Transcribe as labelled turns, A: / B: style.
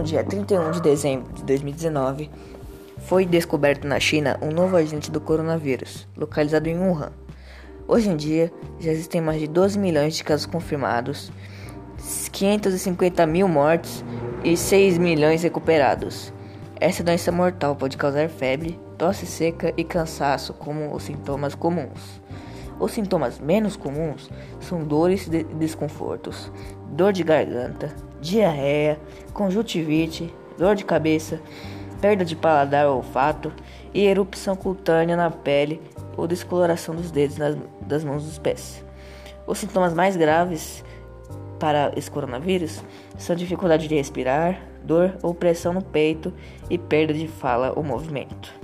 A: No dia 31 de dezembro de 2019, foi descoberto na China um novo agente do coronavírus, localizado em Wuhan. Hoje em dia, já existem mais de 12 milhões de casos confirmados, 550 mil mortes e 6 milhões recuperados. Essa doença mortal pode causar febre, tosse seca e cansaço como os sintomas comuns. Os sintomas menos comuns são dores e desconfortos, dor de garganta, diarreia, conjuntivite, dor de cabeça, perda de paladar ou olfato e erupção cutânea na pele ou descoloração dos dedos nas, das mãos dos pés. Os sintomas mais graves para esse coronavírus são dificuldade de respirar, dor ou pressão no peito e perda de fala ou movimento.